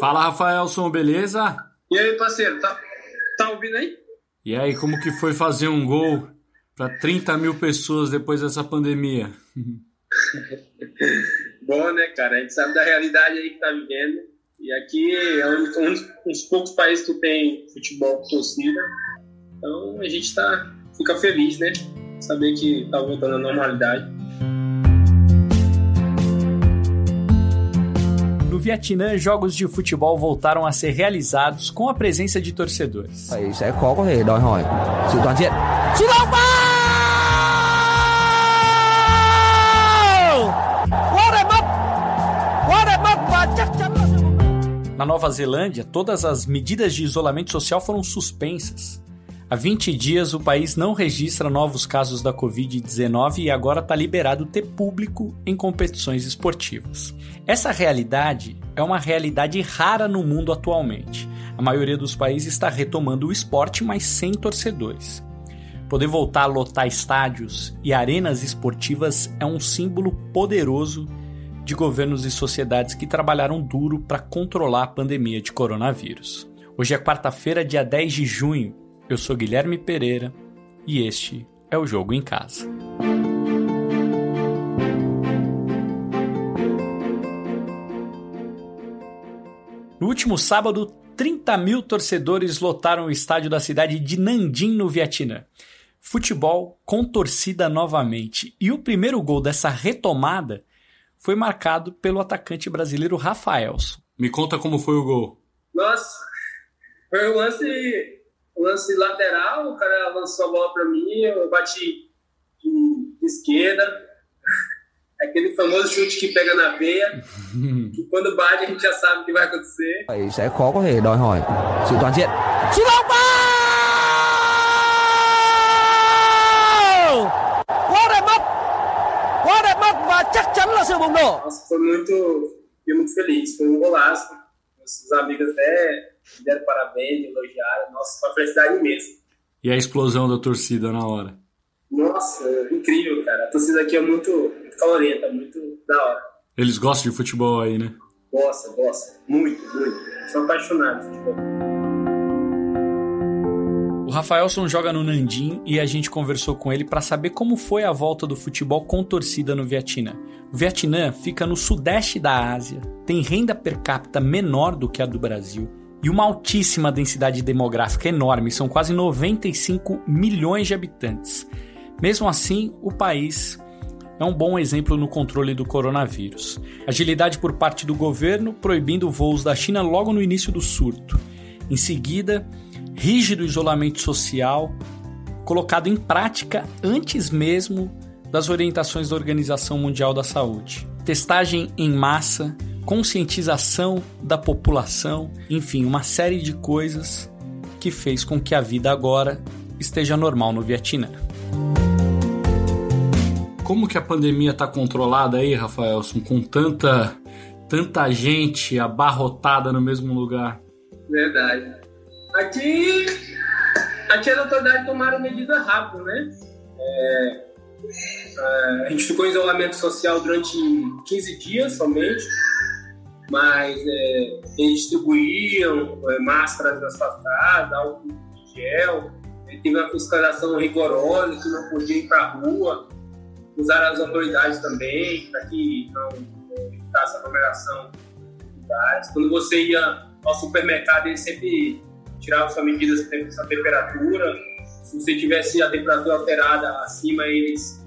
Fala, Rafaelson, beleza? E aí, parceiro, tá, tá ouvindo aí? E aí, como que foi fazer um gol para 30 mil pessoas depois dessa pandemia? Bom, né, cara? A gente sabe da realidade aí que tá vivendo. E aqui é um, um, dos poucos países que tem futebol com torcida. Então a gente tá, fica feliz, né? Saber que tá voltando à normalidade. Vietnã, jogos de futebol voltaram a ser realizados com a presença de torcedores. sẽ khó có thể đòi hỏi sự toàn diện. Na Nova Zelândia, todas as medidas de isolamento social foram suspensas. Há 20 dias, o país não registra novos casos da Covid-19 e agora está liberado ter público em competições esportivas. Essa realidade é uma realidade rara no mundo atualmente. A maioria dos países está retomando o esporte, mas sem torcedores. Poder voltar a lotar estádios e arenas esportivas é um símbolo poderoso de governos e sociedades que trabalharam duro para controlar a pandemia de coronavírus. Hoje é quarta-feira, dia 10 de junho, eu sou Guilherme Pereira e este é o Jogo em Casa. No último sábado, 30 mil torcedores lotaram o estádio da cidade de Nanjing, no Vietnã. Futebol com torcida novamente. E o primeiro gol dessa retomada foi marcado pelo atacante brasileiro Rafaelson. Me conta como foi o gol. Nossa, foi um lance lance lateral, o cara lançou a bola para mim, eu bati de, de esquerda. Aquele famoso chute que pega na veia, que quando bate a gente já sabe o que vai acontecer. sẽ khó có thể đòi hỏi sự toàn diện. Sút bóng vào! Quá đẹp mắt! Quá đẹp mắt và chắc chắn là sự bùng nổ. Nossa, foi muito, fiquei muito feliz, foi um golaço. Os amigos até me deram parabéns, elogiaram. Nossa, foi uma felicidade imensa. E a explosão da torcida na hora? Nossa, incrível, cara. A torcida aqui é muito, muito calorenta, muito da hora. Eles gostam de futebol aí, né? Gosta, gosta. Muito, muito. São apaixonados por futebol. O Rafaelson joga no Nandim e a gente conversou com ele para saber como foi a volta do futebol com torcida no Vietnã. O Vietnã fica no sudeste da Ásia, tem renda per capita menor do que a do Brasil e uma altíssima densidade demográfica enorme, são quase 95 milhões de habitantes. Mesmo assim, o país é um bom exemplo no controle do coronavírus. Agilidade por parte do governo, proibindo voos da China logo no início do surto. Em seguida, rígido isolamento social, colocado em prática antes mesmo das orientações da Organização Mundial da Saúde. Testagem em massa, conscientização da população, enfim, uma série de coisas que fez com que a vida agora esteja normal no Vietnã. Como que a pandemia está controlada aí, Rafaelson, com tanta tanta gente abarrotada no mesmo lugar? Verdade. Aqui, aqui as autoridades tomaram medidas rápidas, né? É, é, a gente ficou em isolamento social durante 15 dias somente mas é, distribuíam é, máscaras nas suas casas, álcool de gel, é, teve uma fiscalização rigorosa, que não podia ir para a rua, usaram as autoridades também, para que não evitasse aglomeração. Quando você ia ao supermercado, eles sempre tiravam suas medidas de temperatura, se você tivesse a temperatura alterada acima, eles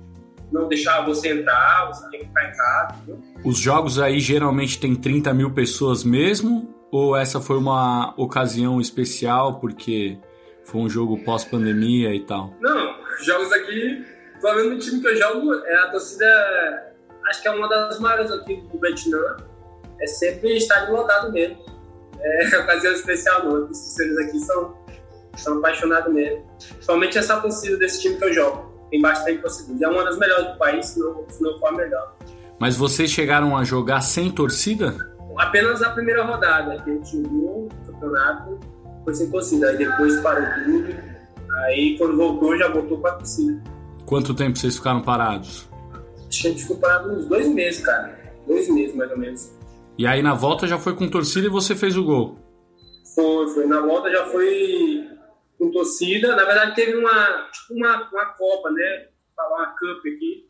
não deixavam você entrar, você tem que ficar em casa. Entendeu? Os jogos aí geralmente tem 30 mil pessoas mesmo? Ou essa foi uma ocasião especial porque foi um jogo pós-pandemia e tal? Não, jogos aqui, pelo menos no time que eu jogo, é a torcida, acho que é uma das maiores aqui do Vietnã. É sempre estádio lotado mesmo. É ocasião especial não, os torcedores aqui são, são apaixonados mesmo. Principalmente essa torcida desse time que eu jogo. Tem bastante torcida. É uma das melhores do país, se não, se não for a melhor. Mas vocês chegaram a jogar sem torcida? Apenas a primeira rodada, que a gente jogou o campeonato, foi sem torcida. Aí depois parou tudo. Aí quando voltou, já voltou com a torcida. Quanto tempo vocês ficaram parados? Acho que a gente ficou parado uns dois meses, cara. Dois meses, mais ou menos. E aí na volta já foi com torcida e você fez o gol? Foi, foi. Na volta já foi com torcida. Na verdade teve uma, tipo uma, uma Copa, né? Falar uma Cup aqui.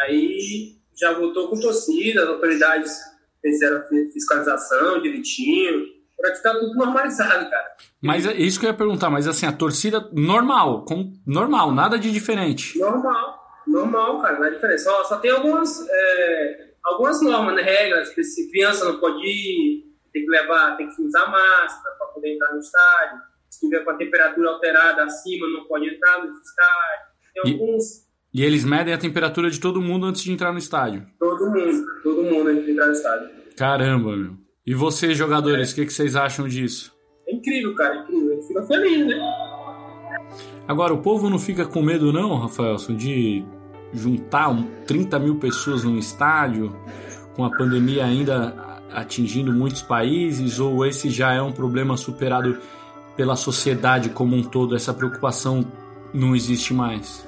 Aí já voltou com torcida, as autoridades fizeram fiscalização direitinho. Pra ficar tudo normalizado, cara. Mas é isso que eu ia perguntar, mas assim, a torcida normal, com, normal, nada de diferente. Normal, normal, cara, não é diferente. Só, só tem algumas. É algumas normas, né, regras, se criança não pode ir, tem que levar, tem que usar máscara para poder entrar no estádio, se tiver com a temperatura alterada acima, não pode entrar no estádio. Tem e, alguns. E eles medem a temperatura de todo mundo antes de entrar no estádio? Todo mundo, todo mundo antes de entrar no estádio. Caramba, meu. E vocês, jogadores, o é. que, que vocês acham disso? É incrível, cara, é incrível. Gente fica feliz, né? Agora, o povo não fica com medo, não, Rafaelson, de juntar 30 mil pessoas num estádio, com a pandemia ainda atingindo muitos países, ou esse já é um problema superado pela sociedade como um todo? Essa preocupação não existe mais?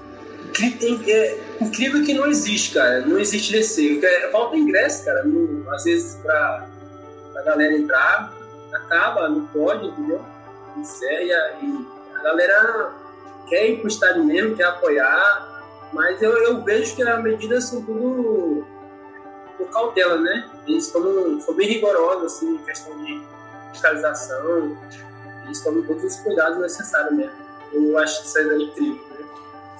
É incrível que não existe, cara. Não existe receio. É, falta ingresso, cara. Não, às vezes, pra, pra galera entrar, acaba, não pode, entendeu? e a galera quer ir pro estádio mesmo, quer apoiar mas eu, eu vejo que as medidas são tudo por cautela, né? Eles estão, são bem rigorosos, assim, em questão de fiscalização. Eles tomam todos os cuidados necessários mesmo. Eu acho que isso é incrível. Né?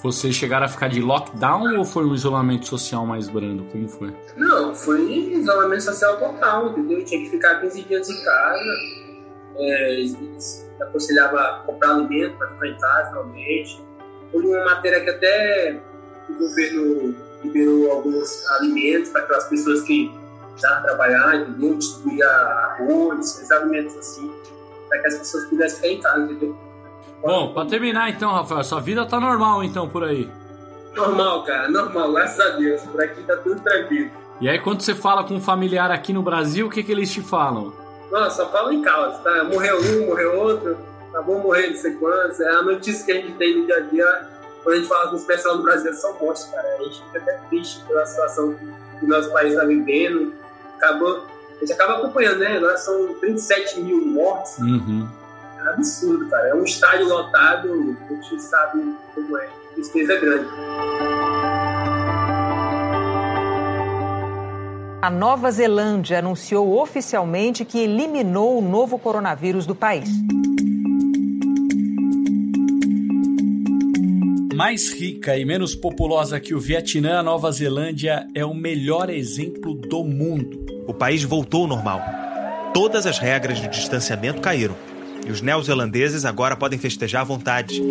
Vocês chegaram a ficar de lockdown ou foi um isolamento social mais brando? Como foi? Não, foi isolamento social total, entendeu? tinha que ficar 15 dias em casa. É, eles aconselhavam comprar alimento para ficar em casa, realmente. Foi uma matéria que até o governo liberou alguns alimentos para aquelas pessoas que já trabalhar, entendeu? Distribuir arroz, esses alimentos assim, para que as pessoas pudessem ficar em casa, entendeu? Bom, para terminar então, Rafael, sua vida tá normal então por aí? Normal, cara, normal, graças a Deus. Por aqui tá tudo tranquilo. E aí, quando você fala com um familiar aqui no Brasil, o que, que eles te falam? Nossa, só falam em causa, tá? Morreu um, morreu outro, acabou morrendo não sei quantos. É a notícia que a gente tem no dia a dia quando a gente fala com os pessoal do Brasil, são mortes, cara. A gente fica até triste pela situação que o nosso país está vivendo. Acabou, gente acaba acompanhando, né? Agora são 37 mil mortes. Uhum. É absurdo, cara. É um estádio lotado, a gente sabe como é. A tristeza é grande. A Nova Zelândia anunciou oficialmente que eliminou o novo coronavírus do país. Mais rica e menos populosa que o Vietnã, a Nova Zelândia é o melhor exemplo do mundo. O país voltou ao normal. Todas as regras de distanciamento caíram. E os neozelandeses agora podem festejar à vontade.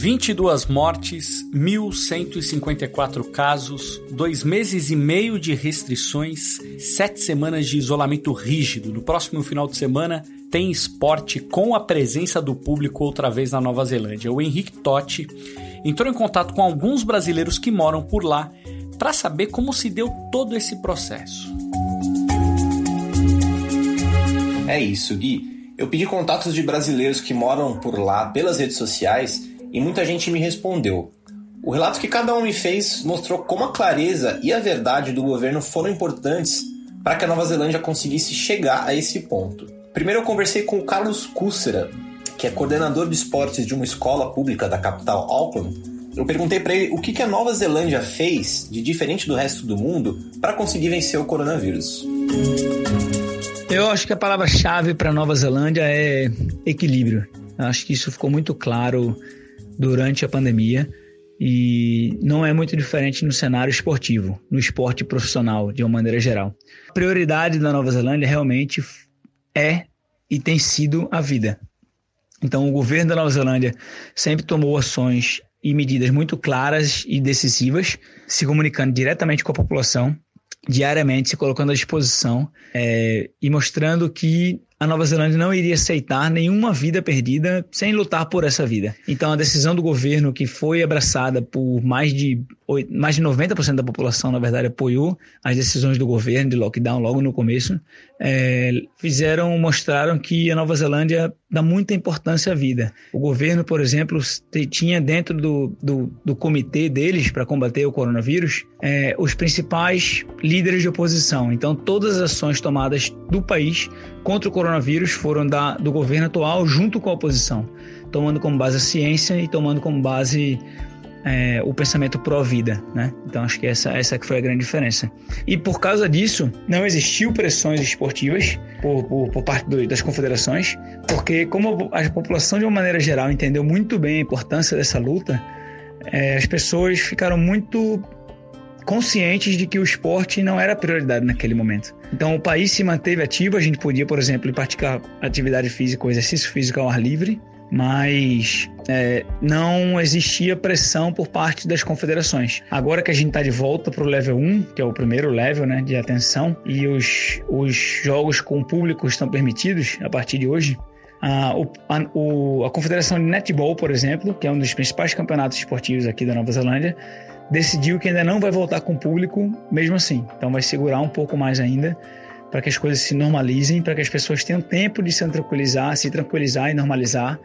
22 mortes, 1.154 casos, dois meses e meio de restrições, sete semanas de isolamento rígido. No próximo final de semana, tem esporte com a presença do público outra vez na Nova Zelândia. O Henrique Totti entrou em contato com alguns brasileiros que moram por lá para saber como se deu todo esse processo. É isso, Gui. Eu pedi contatos de brasileiros que moram por lá pelas redes sociais e muita gente me respondeu. O relato que cada um me fez mostrou como a clareza e a verdade do governo foram importantes para que a Nova Zelândia conseguisse chegar a esse ponto. Primeiro eu conversei com o Carlos Cúcera, que é coordenador de esportes de uma escola pública da capital Auckland. Eu perguntei para ele o que, a Nova Zelândia fez de diferente do resto do mundo para conseguir vencer o coronavírus. Eu acho que a palavra-chave para Nova Zelândia é equilíbrio. Eu acho que isso ficou muito claro durante a pandemia e não é muito diferente no cenário esportivo, no esporte profissional de uma maneira geral. A prioridade da Nova Zelândia realmente é e tem sido a vida. Então, o governo da Nova Zelândia sempre tomou ações e medidas muito claras e decisivas, se comunicando diretamente com a população, diariamente se colocando à disposição é, e mostrando que a Nova Zelândia não iria aceitar nenhuma vida perdida sem lutar por essa vida. Então, a decisão do governo, que foi abraçada por mais de, mais de 90% da população, na verdade, apoiou as decisões do governo de lockdown logo no começo, é, fizeram, mostraram que a Nova Zelândia dá muita importância à vida. O governo, por exemplo, tinha dentro do, do, do comitê deles para combater o coronavírus é, os principais líderes de oposição. Então, todas as ações tomadas do país contra o coronavírus foram da, do governo atual junto com a oposição, tomando como base a ciência e tomando como base é, o pensamento pró-vida, né? Então acho que essa, essa que foi a grande diferença. E por causa disso, não existiu pressões esportivas por, por, por parte do, das confederações, porque como a população de uma maneira geral entendeu muito bem a importância dessa luta, é, as pessoas ficaram muito conscientes de que o esporte não era prioridade naquele momento. Então o país se manteve ativo, a gente podia, por exemplo, praticar atividade física exercício físico ao ar livre, mas é, não existia pressão por parte das confederações. Agora que a gente está de volta para o level 1, que é o primeiro level né, de atenção, e os, os jogos com público estão permitidos a partir de hoje, a, o, a Confederação de Netball, por exemplo, que é um dos principais campeonatos esportivos aqui da Nova Zelândia, decidiu que ainda não vai voltar com público mesmo assim. Então vai segurar um pouco mais ainda para que as coisas se normalizem, para que as pessoas tenham tempo de se tranquilizar, se tranquilizar e normalizar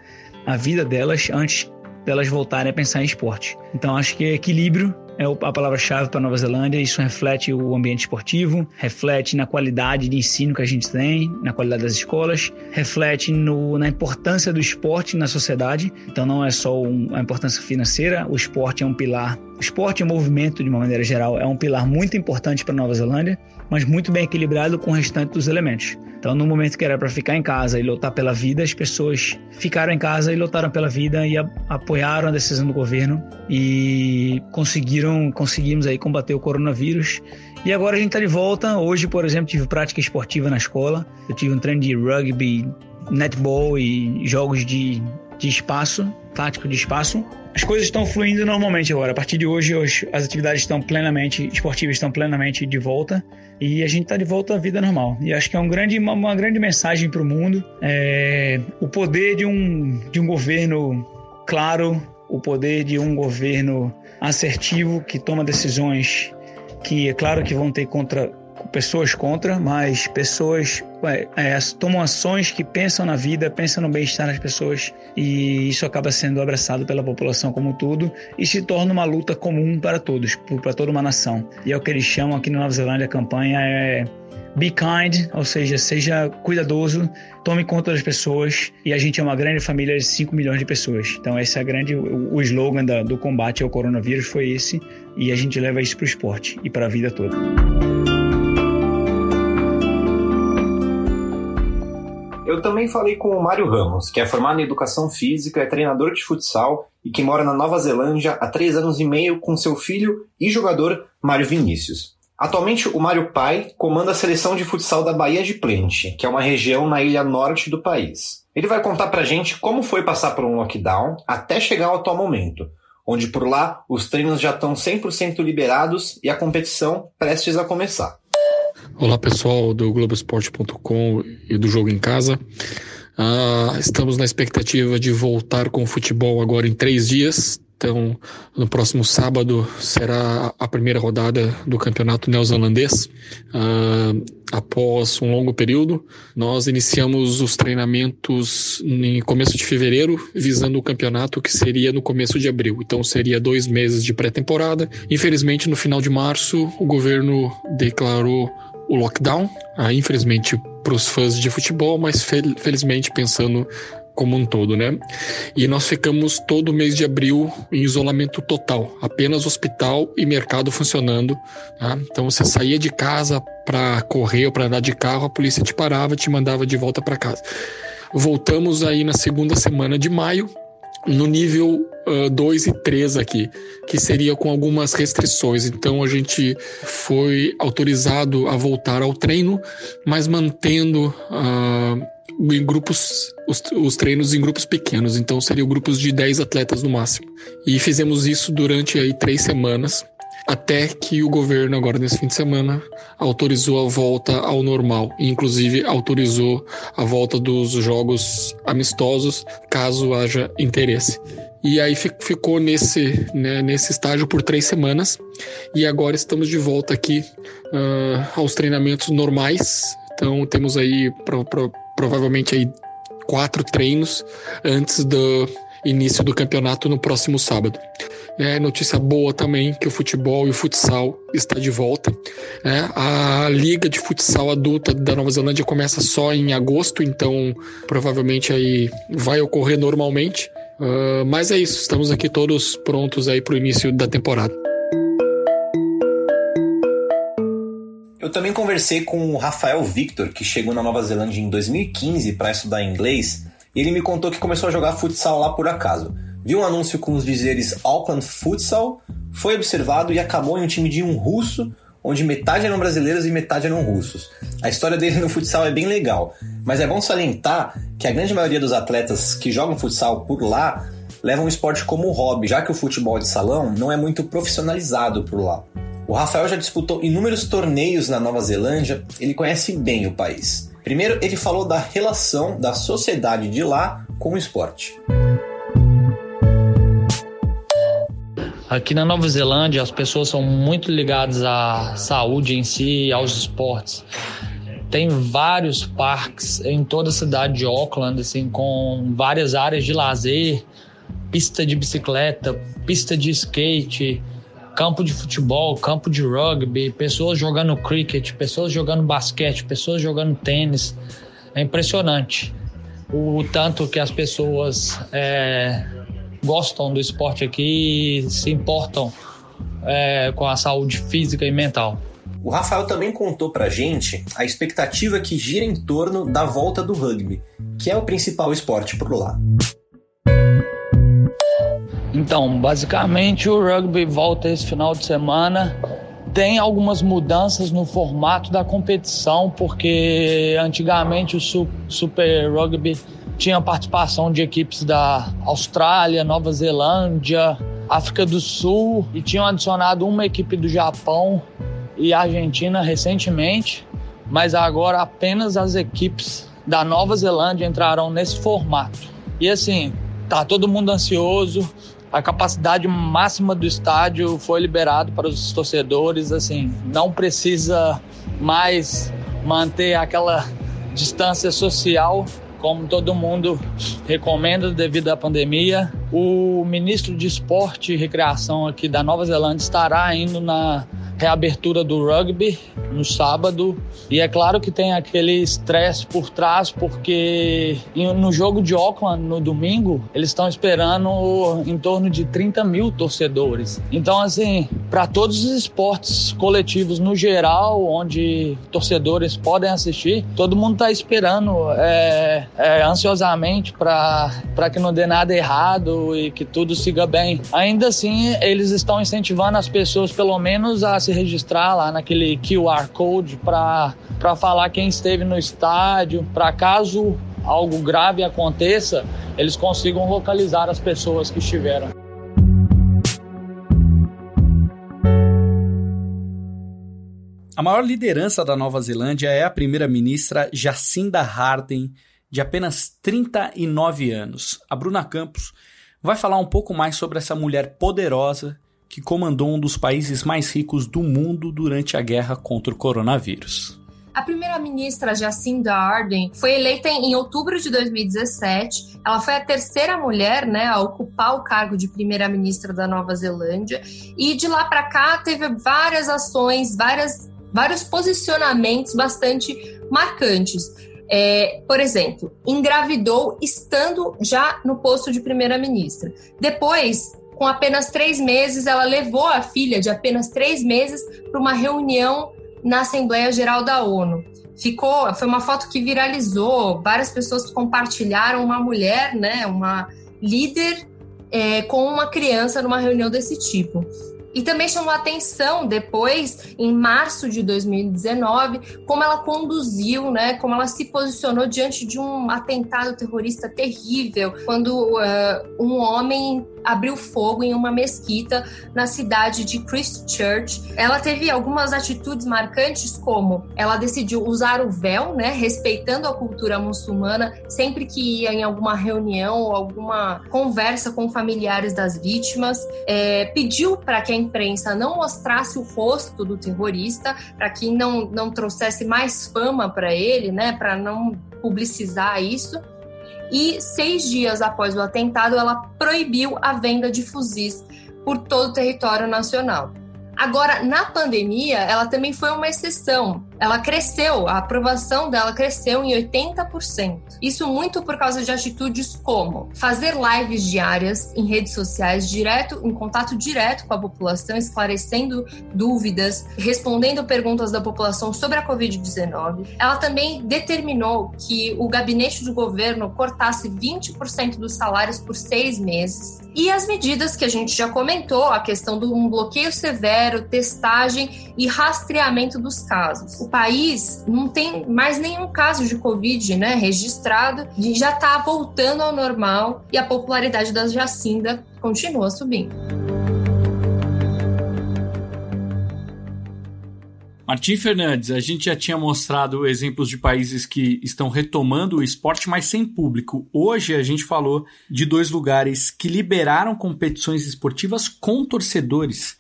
a vida delas antes delas voltarem a pensar em esporte. Então acho que equilíbrio é a palavra-chave para Nova Zelândia. Isso reflete o ambiente esportivo, reflete na qualidade de ensino que a gente tem, na qualidade das escolas, reflete no, na importância do esporte na sociedade. Então não é só um, a importância financeira, o esporte é um pilar. O esporte e o movimento, de uma maneira geral, é um pilar muito importante para Nova Zelândia, mas muito bem equilibrado com o restante dos elementos. Então, no momento que era para ficar em casa e lutar pela vida, as pessoas ficaram em casa e lutaram pela vida e a, apoiaram a decisão do governo e conseguiram, conseguimos aí combater o coronavírus. E agora a gente está de volta. Hoje, por exemplo, tive prática esportiva na escola. Eu tive um treino de rugby, netball e jogos de, de espaço, tático de espaço. As coisas estão fluindo normalmente agora. A partir de hoje, hoje as atividades estão plenamente esportivas estão plenamente de volta e a gente está de volta à vida normal. E acho que é um grande, uma, uma grande mensagem para o mundo. É, o poder de um, de um governo claro, o poder de um governo assertivo que toma decisões que é claro que vão ter contra pessoas contra, mas pessoas é, é, tomam ações que pensam na vida, pensam no bem-estar das pessoas e isso acaba sendo abraçado pela população como todo e se torna uma luta comum para todos, para toda uma nação. E é o que eles chamam aqui na Nova Zelândia a campanha é Be kind, ou seja, seja cuidadoso, tome conta das pessoas e a gente é uma grande família de 5 milhões de pessoas. Então esse é grande o, o slogan da, do combate ao coronavírus foi esse e a gente leva isso para o esporte e para a vida toda. Eu também falei com o Mário Ramos, que é formado em Educação Física, é treinador de futsal e que mora na Nova Zelândia há três anos e meio com seu filho e jogador Mário Vinícius. Atualmente, o Mário Pai comanda a seleção de futsal da Bahia de Plente, que é uma região na ilha norte do país. Ele vai contar pra gente como foi passar por um lockdown até chegar ao atual momento, onde por lá os treinos já estão 100% liberados e a competição prestes a começar. Olá pessoal do Globoesporte.com e do Jogo em Casa. Ah, estamos na expectativa de voltar com o futebol agora em três dias. Então, no próximo sábado será a primeira rodada do campeonato neozelandês. Ah, após um longo período, nós iniciamos os treinamentos em começo de fevereiro, visando o campeonato que seria no começo de abril. Então, seria dois meses de pré-temporada. Infelizmente, no final de março, o governo declarou o lockdown, ah, infelizmente para os fãs de futebol, mas fel felizmente pensando como um todo, né? E nós ficamos todo mês de abril em isolamento total, apenas hospital e mercado funcionando. Tá? Então você saía de casa para correr ou para andar de carro, a polícia te parava, te mandava de volta para casa. Voltamos aí na segunda semana de maio, no nível 2 uh, e 3 aqui, que seria com algumas restrições. Então a gente foi autorizado a voltar ao treino, mas mantendo uh, em grupos os, os, treinos em grupos pequenos. Então seriam grupos de 10 atletas no máximo. E fizemos isso durante aí três semanas. Até que o governo, agora nesse fim de semana, autorizou a volta ao normal. E, inclusive, autorizou a volta dos jogos amistosos, caso haja interesse. E aí ficou nesse, né, nesse estágio por três semanas. E agora estamos de volta aqui uh, aos treinamentos normais. Então temos aí pro, pro, provavelmente aí quatro treinos antes do início do campeonato no próximo sábado. É notícia boa também que o futebol e o futsal está de volta. É, a liga de futsal adulta da Nova Zelândia começa só em agosto, então provavelmente aí vai ocorrer normalmente. Uh, mas é isso, estamos aqui todos prontos aí para o início da temporada. Eu também conversei com o Rafael Victor, que chegou na Nova Zelândia em 2015 para estudar inglês, e ele me contou que começou a jogar futsal lá por acaso. Viu um anúncio com os dizeres Auckland Futsal, foi observado e acabou em um time de um russo onde metade eram brasileiros e metade eram russos. A história dele no futsal é bem legal, mas é bom salientar que a grande maioria dos atletas que jogam futsal por lá levam o esporte como hobby, já que o futebol de salão não é muito profissionalizado por lá. O Rafael já disputou inúmeros torneios na Nova Zelândia, ele conhece bem o país. Primeiro, ele falou da relação da sociedade de lá com o esporte. Aqui na Nova Zelândia, as pessoas são muito ligadas à saúde em si e aos esportes. Tem vários parques em toda a cidade de Auckland, assim, com várias áreas de lazer, pista de bicicleta, pista de skate, campo de futebol, campo de rugby, pessoas jogando cricket, pessoas jogando basquete, pessoas jogando tênis. É impressionante o tanto que as pessoas é, gostam do esporte aqui e se importam é, com a saúde física e mental. O Rafael também contou pra gente a expectativa que gira em torno da volta do rugby, que é o principal esporte por lá. Então, basicamente o rugby volta esse final de semana. Tem algumas mudanças no formato da competição, porque antigamente o Super Rugby tinha participação de equipes da Austrália, Nova Zelândia, África do Sul e tinham adicionado uma equipe do Japão e Argentina recentemente, mas agora apenas as equipes da Nova Zelândia entrarão nesse formato. E assim, tá todo mundo ansioso. A capacidade máxima do estádio foi liberado para os torcedores, assim, não precisa mais manter aquela distância social como todo mundo recomenda devido à pandemia. O ministro de Esporte e Recreação aqui da Nova Zelândia estará indo na reabertura do rugby no sábado. E é claro que tem aquele estresse por trás, porque no jogo de Auckland, no domingo, eles estão esperando em torno de 30 mil torcedores. Então, assim, para todos os esportes coletivos no geral, onde torcedores podem assistir, todo mundo está esperando é, é, ansiosamente para que não dê nada errado e que tudo siga bem. Ainda assim, eles estão incentivando as pessoas, pelo menos, a se registrar lá naquele QR Code para falar quem esteve no estádio, para caso algo grave aconteça, eles consigam localizar as pessoas que estiveram. A maior liderança da Nova Zelândia é a primeira-ministra Jacinda Ardern, de apenas 39 anos. A Bruna Campos vai falar um pouco mais sobre essa mulher poderosa que comandou um dos países mais ricos do mundo durante a guerra contra o coronavírus. A primeira-ministra Jacinda Ardern foi eleita em outubro de 2017. Ela foi a terceira mulher né, a ocupar o cargo de primeira-ministra da Nova Zelândia. E de lá para cá teve várias ações, várias, vários posicionamentos bastante marcantes. É, por exemplo, engravidou estando já no posto de primeira-ministra. Depois, com apenas três meses, ela levou a filha de apenas três meses para uma reunião na Assembleia Geral da ONU. Ficou, foi uma foto que viralizou, várias pessoas compartilharam uma mulher, né, uma líder é, com uma criança numa reunião desse tipo. E também chamou atenção depois, em março de 2019, como ela conduziu, né, como ela se posicionou diante de um atentado terrorista terrível, quando uh, um homem abriu fogo em uma mesquita na cidade de Christchurch. Ela teve algumas atitudes marcantes, como ela decidiu usar o véu, né, respeitando a cultura muçulmana, sempre que ia em alguma reunião ou alguma conversa com familiares das vítimas, é, pediu para que a imprensa não mostrasse o rosto do terrorista, para que não, não trouxesse mais fama para ele, né, para não publicizar isso e seis dias após o atentado, ela proibiu a venda de fuzis por todo o território nacional. Agora, na pandemia, ela também foi uma exceção. Ela cresceu, a aprovação dela cresceu em 80%. Isso muito por causa de atitudes como fazer lives diárias em redes sociais, direto, em contato direto com a população, esclarecendo dúvidas, respondendo perguntas da população sobre a Covid-19. Ela também determinou que o gabinete do governo cortasse 20% dos salários por seis meses. E as medidas que a gente já comentou, a questão de um bloqueio severo, testagem e rastreamento dos casos o país não tem mais nenhum caso de Covid né, registrado e já está voltando ao normal e a popularidade da Jacinda continua subindo. Martim Fernandes, a gente já tinha mostrado exemplos de países que estão retomando o esporte, mas sem público. Hoje a gente falou de dois lugares que liberaram competições esportivas com torcedores.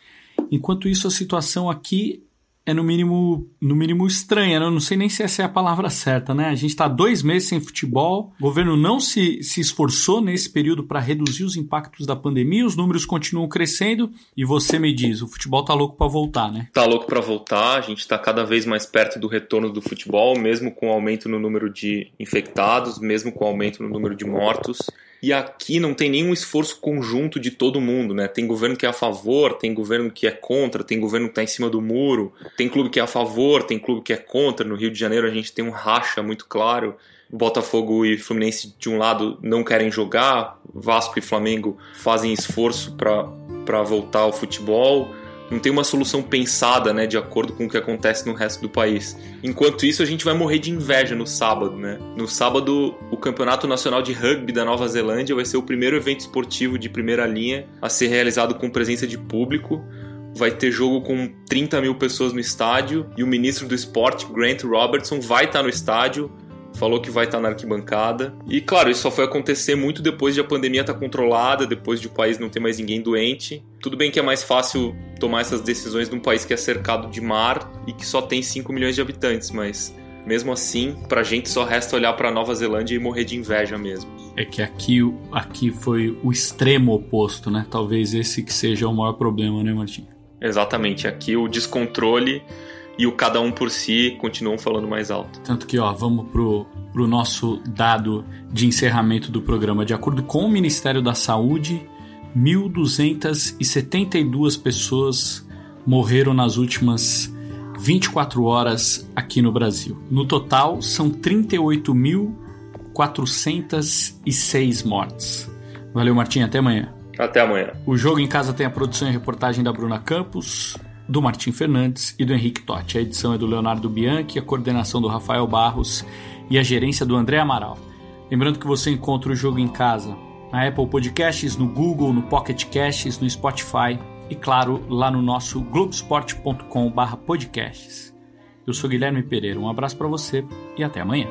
Enquanto isso, a situação aqui é no mínimo, no mínimo estranha, né? Eu não sei nem se essa é a palavra certa, né? A gente está dois meses sem futebol, o governo não se, se esforçou nesse período para reduzir os impactos da pandemia, os números continuam crescendo e você me diz, o futebol tá louco para voltar, né? Tá louco para voltar, a gente está cada vez mais perto do retorno do futebol, mesmo com o aumento no número de infectados, mesmo com o aumento no número de mortos. E aqui não tem nenhum esforço conjunto de todo mundo, né? Tem governo que é a favor, tem governo que é contra, tem governo que está em cima do muro, tem clube que é a favor, tem clube que é contra. No Rio de Janeiro a gente tem um racha muito claro. Botafogo e Fluminense de um lado não querem jogar, Vasco e Flamengo fazem esforço para voltar ao futebol não tem uma solução pensada, né, de acordo com o que acontece no resto do país. Enquanto isso, a gente vai morrer de inveja no sábado, né? No sábado, o Campeonato Nacional de Rugby da Nova Zelândia vai ser o primeiro evento esportivo de primeira linha a ser realizado com presença de público. Vai ter jogo com 30 mil pessoas no estádio e o ministro do esporte, Grant Robertson, vai estar no estádio falou que vai estar na arquibancada. E claro, isso só foi acontecer muito depois de a pandemia estar controlada, depois de o país não ter mais ninguém doente. Tudo bem que é mais fácil tomar essas decisões num país que é cercado de mar e que só tem 5 milhões de habitantes, mas mesmo assim, pra gente só resta olhar para Nova Zelândia e morrer de inveja mesmo. É que aqui, aqui foi o extremo oposto, né? Talvez esse que seja o maior problema, né, Martim? Exatamente, aqui o descontrole e o cada um por si continuam falando mais alto. Tanto que, ó, vamos pro, pro nosso dado de encerramento do programa. De acordo com o Ministério da Saúde, 1.272 pessoas morreram nas últimas 24 horas aqui no Brasil. No total, são 38.406 mortes. Valeu, Martim. Até amanhã. Até amanhã. O Jogo em Casa tem a produção e reportagem da Bruna Campos do Martim Fernandes e do Henrique Totti. A edição é do Leonardo Bianchi, a coordenação do Rafael Barros e a gerência do André Amaral. Lembrando que você encontra o jogo em casa na Apple Podcasts, no Google, no Pocket Casts, no Spotify e, claro, lá no nosso globesport.com/podcasts. Eu sou Guilherme Pereira. Um abraço para você e até amanhã.